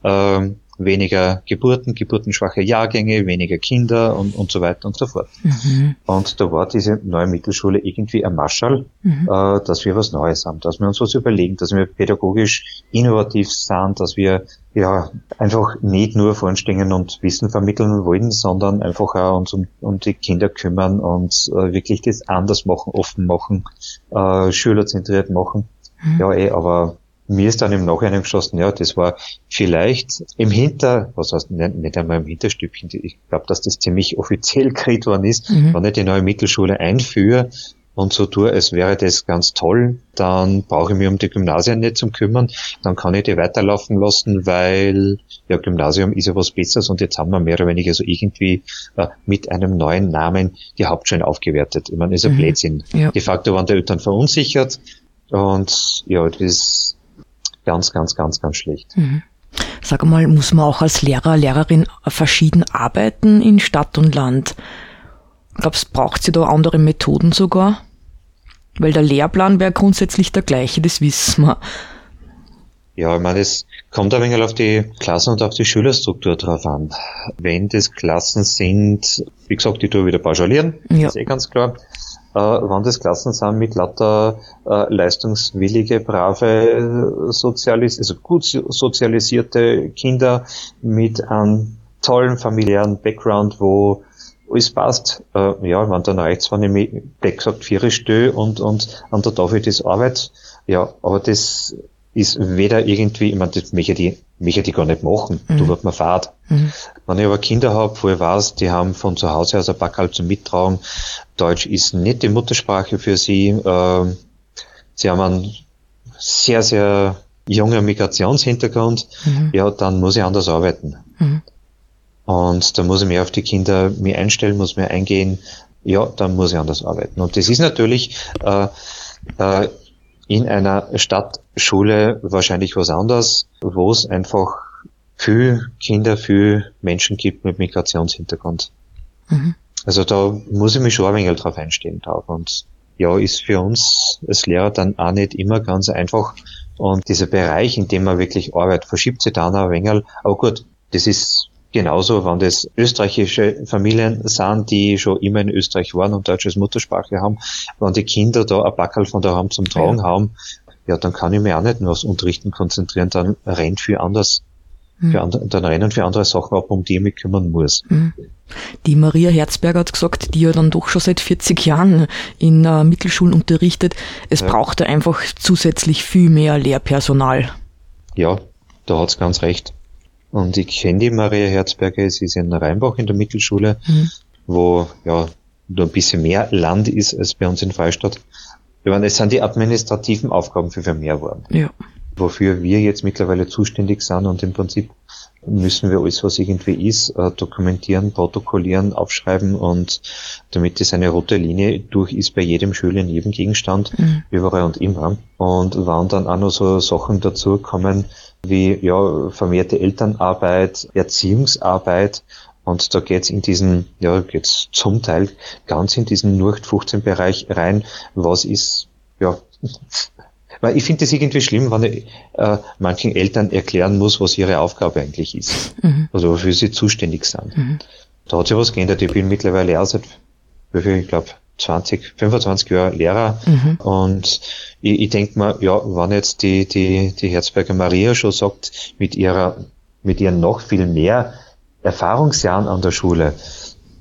Ähm, weniger Geburten, geburtenschwache Jahrgänge, weniger Kinder und, und so weiter und so fort. Mhm. Und da war diese neue Mittelschule irgendwie ein Marschall, mhm. äh, dass wir was Neues haben, dass wir uns was überlegen, dass wir pädagogisch innovativ sind, dass wir ja einfach nicht nur voranstehen und Wissen vermitteln wollen, sondern einfach auch uns um, um die Kinder kümmern und äh, wirklich das anders machen, offen machen, äh, schülerzentriert machen. Mhm. Ja, eh, aber mir ist dann im Nachhinein geschossen, ja, das war vielleicht im Hinter, was heißt nicht, einmal im Hinterstübchen, ich glaube, dass das ziemlich offiziell gekriegt worden ist, mhm. wenn ich die neue Mittelschule einführe und so tue, es wäre das ganz toll, dann brauche ich mich um die Gymnasien nicht zu kümmern, dann kann ich die weiterlaufen lassen, weil ja, Gymnasium ist ja was Besseres und jetzt haben wir mehr oder weniger so irgendwie äh, mit einem neuen Namen die Hauptschulen aufgewertet. Ich meine, ist ein mhm. Blödsinn. Ja. De facto waren die Eltern verunsichert und ja, das ganz, ganz, ganz, ganz schlecht. Mhm. Sag mal, muss man auch als Lehrer, Lehrerin verschieden arbeiten in Stadt und Land? Glaubst braucht sie da andere Methoden sogar? Weil der Lehrplan wäre grundsätzlich der gleiche, das wissen wir. Ja, ich meine, es kommt ein wenig auf die Klassen und auf die Schülerstruktur drauf an. Wenn das Klassen sind, wie gesagt, die tue wieder pauschalieren, ja. ist eh ganz klar äh, wenn das Klassen sind mit lauter äh, leistungswillige, brave, sozialis also gut sozialisierte Kinder mit einem tollen familiären Background, wo alles passt. Äh, ja, wenn dann reicht's, wenn ich mich, Beck sagt, vier Stö und, und an der Tafel das Arbeit. Ja, aber das ist weder irgendwie, ich meine, das möchte die, möchte die gar nicht machen. Mhm. Du wird man fahrt. Mhm. Wenn ich aber Kinder habe, wo ich weiß, die haben von zu Hause aus ein Backerl zum Mittragen, Deutsch ist nicht die Muttersprache für sie, äh, sie haben einen sehr, sehr jungen Migrationshintergrund, mhm. ja, dann muss ich anders arbeiten. Mhm. Und da muss ich mehr auf die Kinder mir einstellen, muss mir eingehen, ja, dann muss ich anders arbeiten. Und das ist natürlich äh, äh, in einer Stadtschule wahrscheinlich was anderes, wo es einfach viel Kinder, viel Menschen gibt mit Migrationshintergrund. Mhm. Also da muss ich mich schon ein wenig drauf einstellen drauf. Und ja, ist für uns als Lehrer dann auch nicht immer ganz einfach. Und dieser Bereich, in dem man wirklich arbeitet, verschiebt sich dann ein wenig. Aber gut, das ist Genauso, wenn das österreichische Familien sind, die schon immer in Österreich waren und deutsches Muttersprache haben, wenn die Kinder da ein Backel von daheim zum Tragen ja. haben, ja, dann kann ich mich auch nicht nur aufs Unterrichten konzentrieren, dann rennt für anders, mhm. für andere, dann rennen für andere Sachen ab, um die ich mich kümmern muss. Mhm. Die Maria Herzberger hat gesagt, die ja dann doch schon seit 40 Jahren in äh, Mittelschulen unterrichtet, es ja. braucht da einfach zusätzlich viel mehr Lehrpersonal. Ja, da hat's ganz recht. Und ich kenne die Maria Herzberger, sie ist in Rheinbach in der Mittelschule, mhm. wo ja nur ein bisschen mehr Land ist als bei uns in Freistadt. Meine, es sind die administrativen Aufgaben für mehr geworden. Ja. Wofür wir jetzt mittlerweile zuständig sind und im Prinzip müssen wir alles, was irgendwie ist, äh, dokumentieren, protokollieren, aufschreiben und damit es eine rote Linie durch ist bei jedem Schüler in jedem Gegenstand, mhm. überall und immer. Und wann dann auch noch so Sachen dazu kommen, wie ja, vermehrte Elternarbeit, Erziehungsarbeit. Und da geht's in diesen, ja, geht's zum Teil ganz in diesen 0815 Bereich rein. Was ist, ja, weil ich finde es irgendwie schlimm, wenn ich äh, manchen Eltern erklären muss, was ihre Aufgabe eigentlich ist. Mhm. Also wofür sie zuständig sind. Mhm. Da hat sich was geändert. Ich bin mittlerweile auch seit, wie viel, ich glaube, 20, 25 Jahre Lehrer mhm. und ich, ich denke mal, ja, wenn jetzt die, die, die Herzberger Maria schon sagt, mit ihrer, mit ihren noch viel mehr Erfahrungsjahren an der Schule,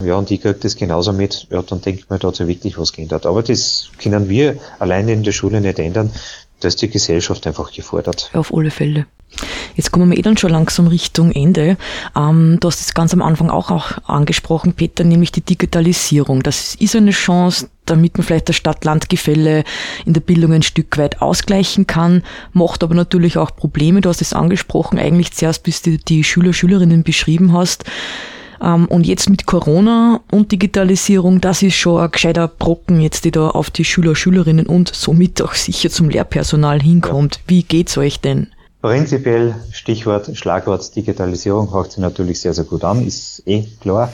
ja, und ich kriege das genauso mit, ja, dann denkt man, da hat sich wirklich was geändert. Aber das können wir alleine in der Schule nicht ändern. Da ist die Gesellschaft einfach gefordert. Auf alle Fälle. Jetzt kommen wir eh dann schon langsam Richtung Ende. Ähm, du hast es ganz am Anfang auch, auch angesprochen, Peter, nämlich die Digitalisierung. Das ist eine Chance, damit man vielleicht das Stadt-Land-Gefälle in der Bildung ein Stück weit ausgleichen kann, macht aber natürlich auch Probleme. Du hast es angesprochen, eigentlich zuerst, bis du die Schüler, Schülerinnen beschrieben hast. Ähm, und jetzt mit Corona und Digitalisierung, das ist schon ein gescheiter Brocken jetzt, die da auf die Schüler, Schülerinnen und somit auch sicher zum Lehrpersonal hinkommt. Wie geht's euch denn? Prinzipiell Stichwort, Schlagwort Digitalisierung hört sich natürlich sehr, sehr gut an, ist eh klar.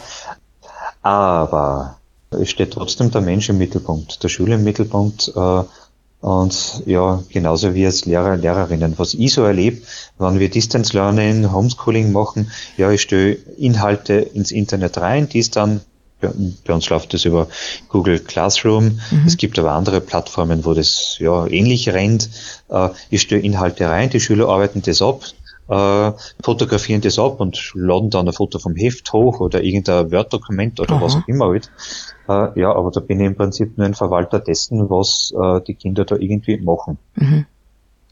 Aber es steht trotzdem der Mensch im Mittelpunkt, der Schule im Mittelpunkt. Äh, und ja, genauso wie als Lehrer, Lehrerinnen. Was ich so erlebe, wenn wir Distance Learning, Homeschooling machen, ja, ich stelle Inhalte ins Internet rein, die ist dann, bei uns läuft das über Google Classroom. Mhm. Es gibt aber andere Plattformen, wo das ja ähnlich rennt. Äh, ich stelle Inhalte rein, die Schüler arbeiten das ab, äh, fotografieren das ab und laden dann ein Foto vom Heft hoch oder irgendein Word-Dokument oder Aha. was auch immer halt. Äh, ja, aber da bin ich im Prinzip nur ein Verwalter dessen, was äh, die Kinder da irgendwie machen. Mhm.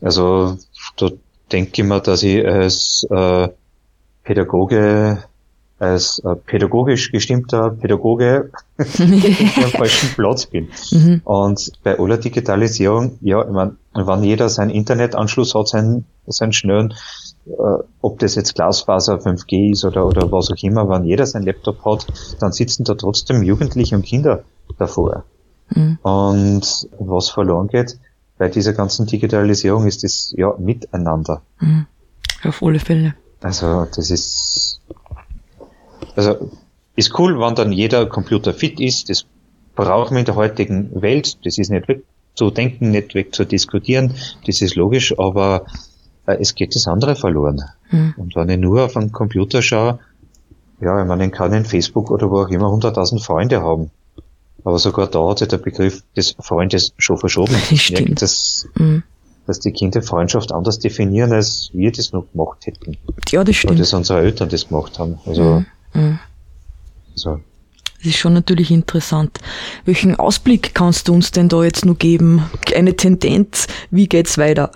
Also da denke ich mir, dass ich als äh, Pädagoge als äh, pädagogisch gestimmter Pädagoge am falschen Platz bin. Mhm. Und bei aller Digitalisierung, ja, ich meine, wenn jeder seinen Internetanschluss hat, seinen, seinen schnellen, ob das jetzt Glasfaser 5G ist oder, oder was auch immer, wenn jeder sein Laptop hat, dann sitzen da trotzdem Jugendliche und Kinder davor. Mhm. Und was verloren geht bei dieser ganzen Digitalisierung ist das ja miteinander. Mhm. Auf alle Fälle. Also das ist also ist cool, wenn dann jeder Computer fit ist. Das brauchen wir in der heutigen Welt. Das ist nicht weg zu denken, nicht weg zu diskutieren. Das ist logisch, aber äh, es geht das andere verloren. Mhm. Und wenn ich nur auf einen Computer schaue, ja, ich meine, ich kann in Facebook oder wo auch immer 100.000 Freunde haben. Aber sogar da hat sich der Begriff des Freundes schon verschoben. Stimmt. dass, mhm. dass die Kinder Freundschaft anders definieren, als wir das noch gemacht hätten. Ja, das stimmt. Oder dass unsere Eltern das gemacht haben. Also, mhm. mhm. so. Das ist schon natürlich interessant. Welchen Ausblick kannst du uns denn da jetzt nur geben? Eine Tendenz, wie geht's weiter?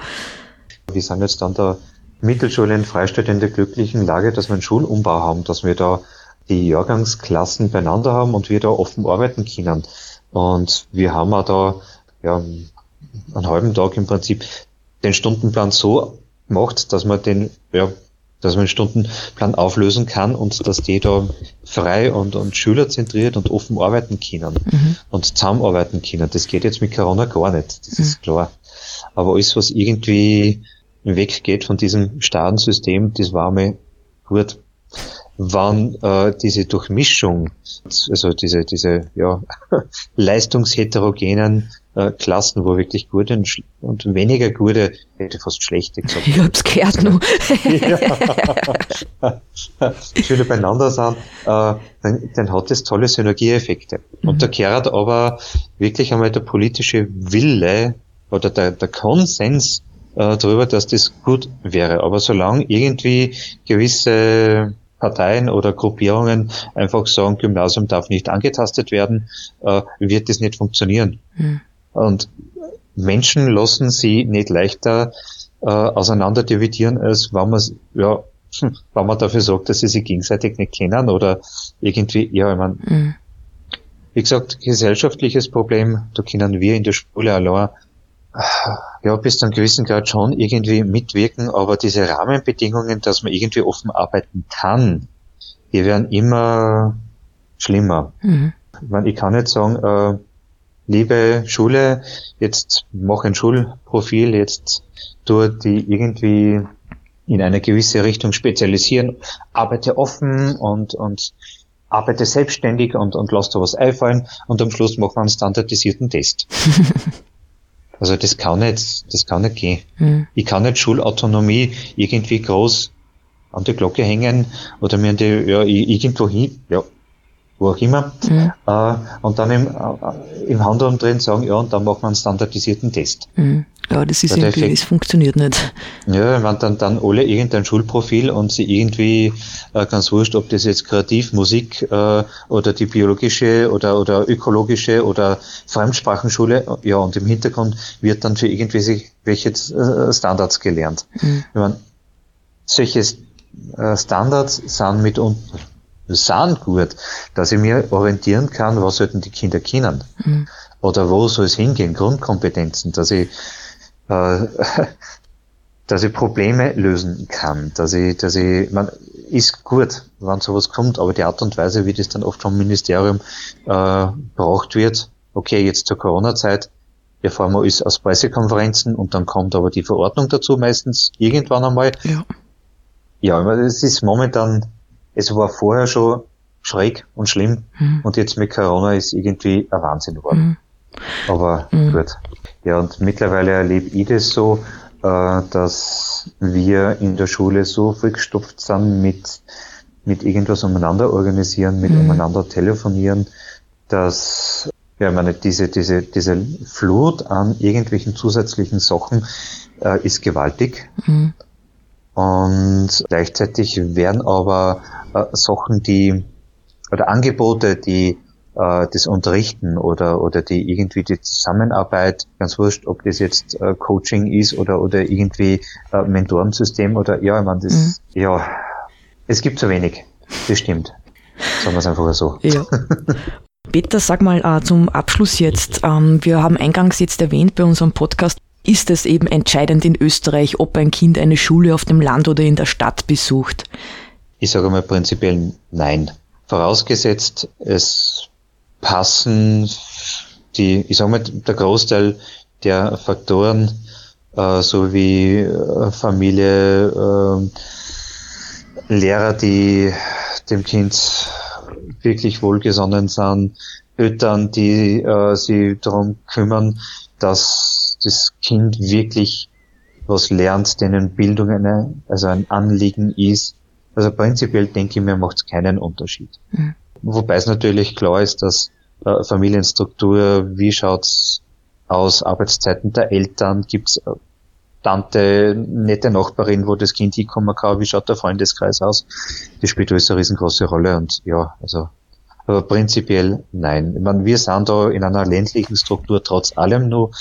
Wir sind jetzt an der Mittelschule in Freistadt in der glücklichen Lage, dass wir einen Schulumbau haben, dass wir da die Jahrgangsklassen beieinander haben und wir da offen arbeiten können. Und wir haben auch da ja, einen halben Tag im Prinzip den Stundenplan so gemacht, dass man den, ja, dass man den Stundenplan auflösen kann und dass die da frei und, und schülerzentriert und offen arbeiten können mhm. und zusammenarbeiten können. Das geht jetzt mit Corona gar nicht, das mhm. ist klar. Aber alles, was irgendwie weggeht von diesem starren System, das war mir gut. Wann äh, diese Durchmischung, also diese, diese ja, leistungsheterogenen äh, Klassen, wo wirklich gute und, und weniger gute, hätte fast schlechte gesagt. Ich hab's gehört nur. Schüler beieinander sind, äh, dann, dann hat das tolle Synergieeffekte. Mhm. Und da gehört aber wirklich einmal der politische Wille oder der, der Konsens äh, darüber, dass das gut wäre. Aber solange irgendwie gewisse Parteien oder Gruppierungen einfach sagen, Gymnasium darf nicht angetastet werden, äh, wird das nicht funktionieren. Mhm. Und Menschen lassen sie nicht leichter äh, auseinander dividieren, als wenn man ja, hm, wenn man dafür sorgt, dass sie sich gegenseitig nicht kennen oder irgendwie, ja, ich meine, mhm. wie gesagt, gesellschaftliches Problem, da können wir in der Schule allein ja, bis zu einem gewissen Grad schon irgendwie mitwirken, aber diese Rahmenbedingungen, dass man irgendwie offen arbeiten kann, die werden immer schlimmer. Mhm. Ich, meine, ich kann nicht sagen, äh, liebe Schule, jetzt mach ein Schulprofil, jetzt tu die irgendwie in eine gewisse Richtung spezialisieren, arbeite offen und, und arbeite selbstständig und, und lass da was einfallen und am Schluss mach man einen standardisierten Test. Also das kann nicht, das kann nicht gehen. Mhm. Ich kann nicht Schulautonomie irgendwie groß an die Glocke hängen oder mir an die, ja, irgendwo hin, ja, wo auch immer, mhm. äh, und dann im, äh, im Handumdrehen sagen, ja, und dann machen wir einen standardisierten Test. Mhm. Ja, das ist irgendwie, Effekt, das funktioniert nicht. Ja, wenn dann, dann alle irgendein Schulprofil und sie irgendwie äh, ganz wurscht, ob das jetzt kreativ, Musik äh, oder die biologische oder, oder ökologische oder Fremdsprachenschule, ja, und im Hintergrund wird dann für irgendwelche welche äh, Standards gelernt. Mhm. Ich meine, solche äh, Standards sind mitunter sind gut, dass ich mir orientieren kann, was sollten die Kinder kennen. Mhm. Oder wo soll es hingehen, Grundkompetenzen, dass ich, äh, dass ich Probleme lösen kann, dass ich, dass ich, man, ist gut, wenn sowas kommt, aber die Art und Weise, wie das dann oft vom Ministerium äh, braucht wird, okay, jetzt zur Corona-Zeit, erfahren wir alles aus Pressekonferenzen und dann kommt aber die Verordnung dazu meistens irgendwann einmal. Ja. Ja, es ist momentan, es war vorher schon schräg und schlimm mhm. und jetzt mit Corona ist irgendwie ein Wahnsinn geworden. Mhm. Aber mhm. gut. Ja, und mittlerweile erlebe ich das so, äh, dass wir in der Schule so vollgestopft sind mit, mit irgendwas umeinander organisieren, mit mhm. umeinander telefonieren, dass ja, ich meine, diese, diese, diese Flut an irgendwelchen zusätzlichen Sachen äh, ist gewaltig. Und gleichzeitig werden aber äh, Sachen, die, oder Angebote, die äh, das Unterrichten oder, oder die irgendwie die Zusammenarbeit, ganz wurscht, ob das jetzt äh, Coaching ist oder, oder irgendwie äh, Mentorensystem oder, ja, ich meine, das, mhm. ja, es gibt zu wenig. Das stimmt. Sagen wir es einfach so. Ja. Peter, sag mal äh, zum Abschluss jetzt. Ähm, wir haben eingangs jetzt erwähnt bei unserem Podcast, ist es eben entscheidend in Österreich, ob ein Kind eine Schule auf dem Land oder in der Stadt besucht? Ich sage mal prinzipiell nein. Vorausgesetzt, es passen die, ich sage mal, der Großteil der Faktoren, äh, so wie äh, Familie, äh, Lehrer, die dem Kind wirklich wohlgesonnen sind, Eltern, die äh, sich darum kümmern, dass das Kind wirklich was lernt, denen Bildung eine, also ein Anliegen ist. Also prinzipiell denke ich mir, macht es keinen Unterschied. Mhm. Wobei es natürlich klar ist, dass äh, Familienstruktur, wie schaut's aus, Arbeitszeiten der Eltern, gibt's äh, Tante, nette Nachbarin, wo das Kind hinkommen kann, wie schaut der Freundeskreis aus? Das spielt alles eine riesengroße Rolle und ja, also aber prinzipiell nein. Ich meine, wir sind da in einer ländlichen Struktur trotz allem nur.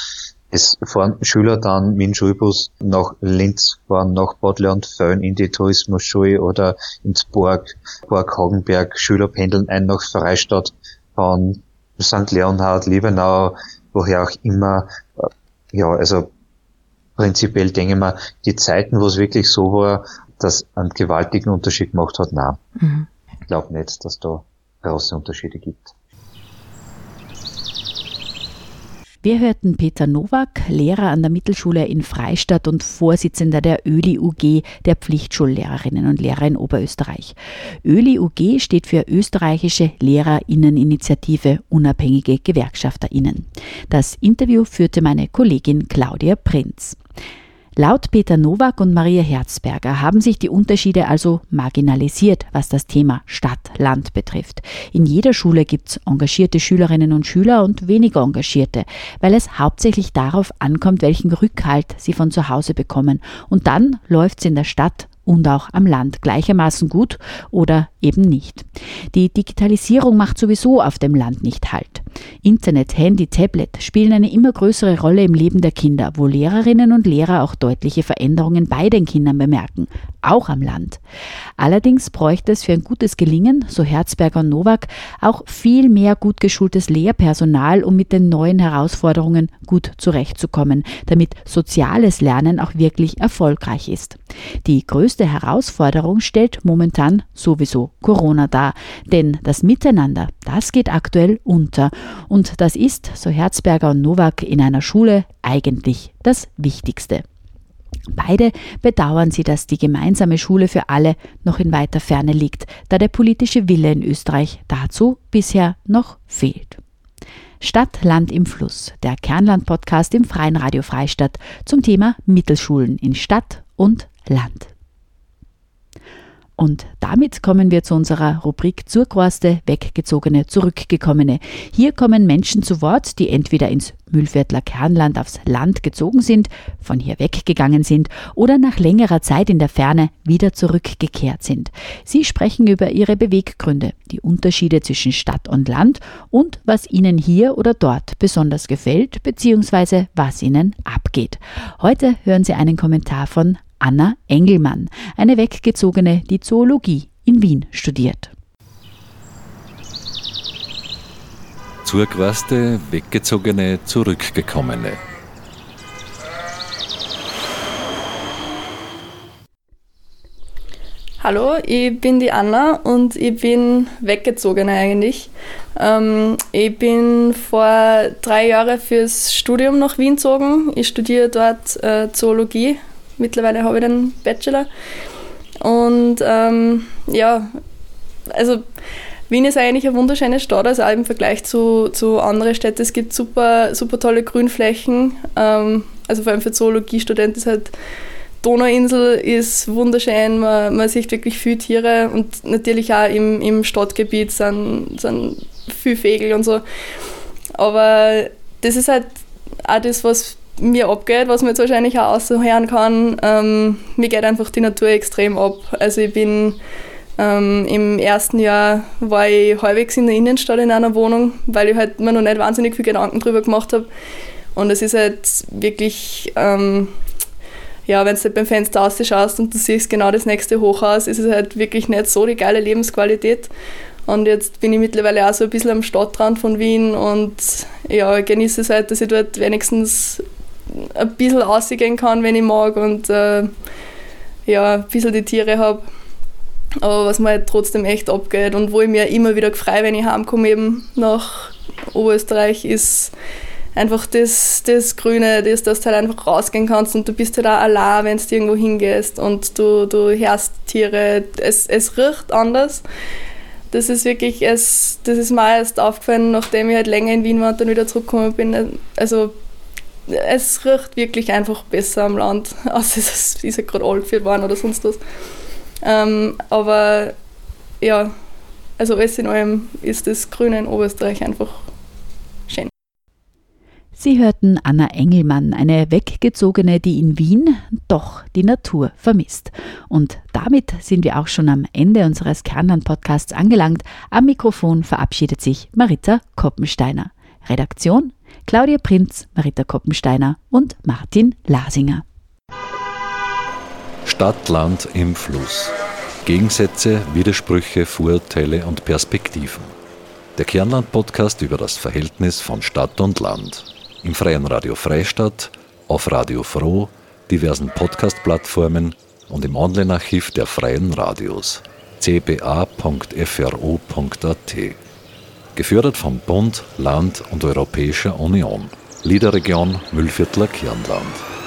Es fahren Schüler dann mit dem Schulbus nach Linz, fahren nach Bad Leonföhn in die Tourismusschule oder ins Borg, Borg Hagenberg. Schüler pendeln ein nach Freistadt, von St. Leonhard, Liebenau, woher auch immer. Ja, also prinzipiell denke ich mal, die Zeiten, wo es wirklich so war, dass einen gewaltigen Unterschied gemacht hat, nein. Mhm. Ich glaube nicht, dass da große Unterschiede gibt. Wir hörten Peter Nowak, Lehrer an der Mittelschule in Freistadt und Vorsitzender der ÖLI UG, der Pflichtschullehrerinnen und Lehrer in Oberösterreich. ÖLI UG steht für Österreichische Lehrerinneninitiative Unabhängige Gewerkschafterinnen. Das Interview führte meine Kollegin Claudia Prinz. Laut Peter Nowak und Maria Herzberger haben sich die Unterschiede also marginalisiert, was das Thema Stadt-Land betrifft. In jeder Schule gibt es engagierte Schülerinnen und Schüler und weniger engagierte, weil es hauptsächlich darauf ankommt, welchen Rückhalt sie von zu Hause bekommen. Und dann läuft es in der Stadt und auch am Land gleichermaßen gut oder eben nicht. Die Digitalisierung macht sowieso auf dem Land nicht Halt. Internet, Handy, Tablet spielen eine immer größere Rolle im Leben der Kinder, wo Lehrerinnen und Lehrer auch deutliche Veränderungen bei den Kindern bemerken, auch am Land. Allerdings bräuchte es für ein gutes Gelingen, so Herzberger und Nowak, auch viel mehr gut geschultes Lehrpersonal, um mit den neuen Herausforderungen gut zurechtzukommen, damit soziales Lernen auch wirklich erfolgreich ist. Die größte Herausforderung stellt momentan sowieso Corona dar, denn das Miteinander, das geht aktuell unter und das ist, so Herzberger und Nowak, in einer Schule eigentlich das Wichtigste. Beide bedauern sie, dass die gemeinsame Schule für alle noch in weiter Ferne liegt, da der politische Wille in Österreich dazu bisher noch fehlt. Stadt, Land im Fluss, der Kernland-Podcast im Freien Radio Freistadt zum Thema Mittelschulen in Stadt und Land. Und damit kommen wir zu unserer Rubrik Zurkorste, Weggezogene, Zurückgekommene. Hier kommen Menschen zu Wort, die entweder ins Mühlviertler Kernland aufs Land gezogen sind, von hier weggegangen sind oder nach längerer Zeit in der Ferne wieder zurückgekehrt sind. Sie sprechen über ihre Beweggründe, die Unterschiede zwischen Stadt und Land und was ihnen hier oder dort besonders gefällt bzw. was ihnen abgeht. Heute hören Sie einen Kommentar von Anna Engelmann, eine Weggezogene, die Zoologie in Wien studiert. Zurgereiste, Weggezogene, Zurückgekommene. Hallo, ich bin die Anna und ich bin Weggezogene eigentlich. Ähm, ich bin vor drei Jahren fürs Studium nach Wien gezogen. Ich studiere dort äh, Zoologie. Mittlerweile habe ich den Bachelor. Und ähm, ja, also Wien ist eigentlich eine wunderschöne Stadt, also auch im Vergleich zu, zu anderen Städten. Es gibt super, super tolle Grünflächen. Ähm, also vor allem für Zoologiestudenten ist halt Donauinsel ist wunderschön, man, man sieht wirklich viele Tiere und natürlich auch im, im Stadtgebiet sind, sind viele Vögel und so. Aber das ist halt auch das, was mir abgeht, was man jetzt wahrscheinlich auch aushören kann. Ähm, mir geht einfach die Natur extrem ab. Also ich bin ähm, im ersten Jahr war ich halbwegs in der Innenstadt in einer Wohnung, weil ich halt mir noch nicht wahnsinnig viel Gedanken drüber gemacht habe. Und es ist halt wirklich ähm, ja, wenn du halt beim Fenster rausschaust und du siehst genau das nächste Hochhaus, ist es halt wirklich nicht so die geile Lebensqualität. Und jetzt bin ich mittlerweile auch so ein bisschen am Stadtrand von Wien und ja, genieße es halt, dass ich dort wenigstens ein bisschen rausgehen kann, wenn ich mag und äh, ja, ein bisschen die Tiere habe. Aber was mir halt trotzdem echt abgeht und wo ich mir immer wieder freue, wenn ich heimkomme eben nach Oberösterreich, ist einfach das, das Grüne, das, dass du halt einfach rausgehen kannst und du bist halt auch allein, wenn du irgendwo hingehst und du, du hörst Tiere, es, es riecht anders. Das ist wirklich, es, das ist mir erst aufgefallen, nachdem ich halt länger in Wien war und dann wieder zurückgekommen bin. Also es riecht wirklich einfach besser am Land, außer es ist ja gerade für waren oder sonst was. Ähm, aber ja, also alles in allem ist das Grüne in Oberösterreich einfach Sie hörten Anna Engelmann, eine Weggezogene, die in Wien doch die Natur vermisst. Und damit sind wir auch schon am Ende unseres Kernland-Podcasts angelangt. Am Mikrofon verabschiedet sich Marita Koppensteiner. Redaktion Claudia Prinz, Marita Koppensteiner und Martin Lasinger. Stadt, Land im Fluss. Gegensätze, Widersprüche, Vorurteile und Perspektiven. Der Kernland-Podcast über das Verhältnis von Stadt und Land im Freien Radio Freistadt, auf Radio Froh, diversen Podcast-Plattformen und im Online-Archiv der Freien Radios cba.fro.at. Gefördert vom Bund, Land und Europäischer Union. Liederregion Müllviertler Kirnland.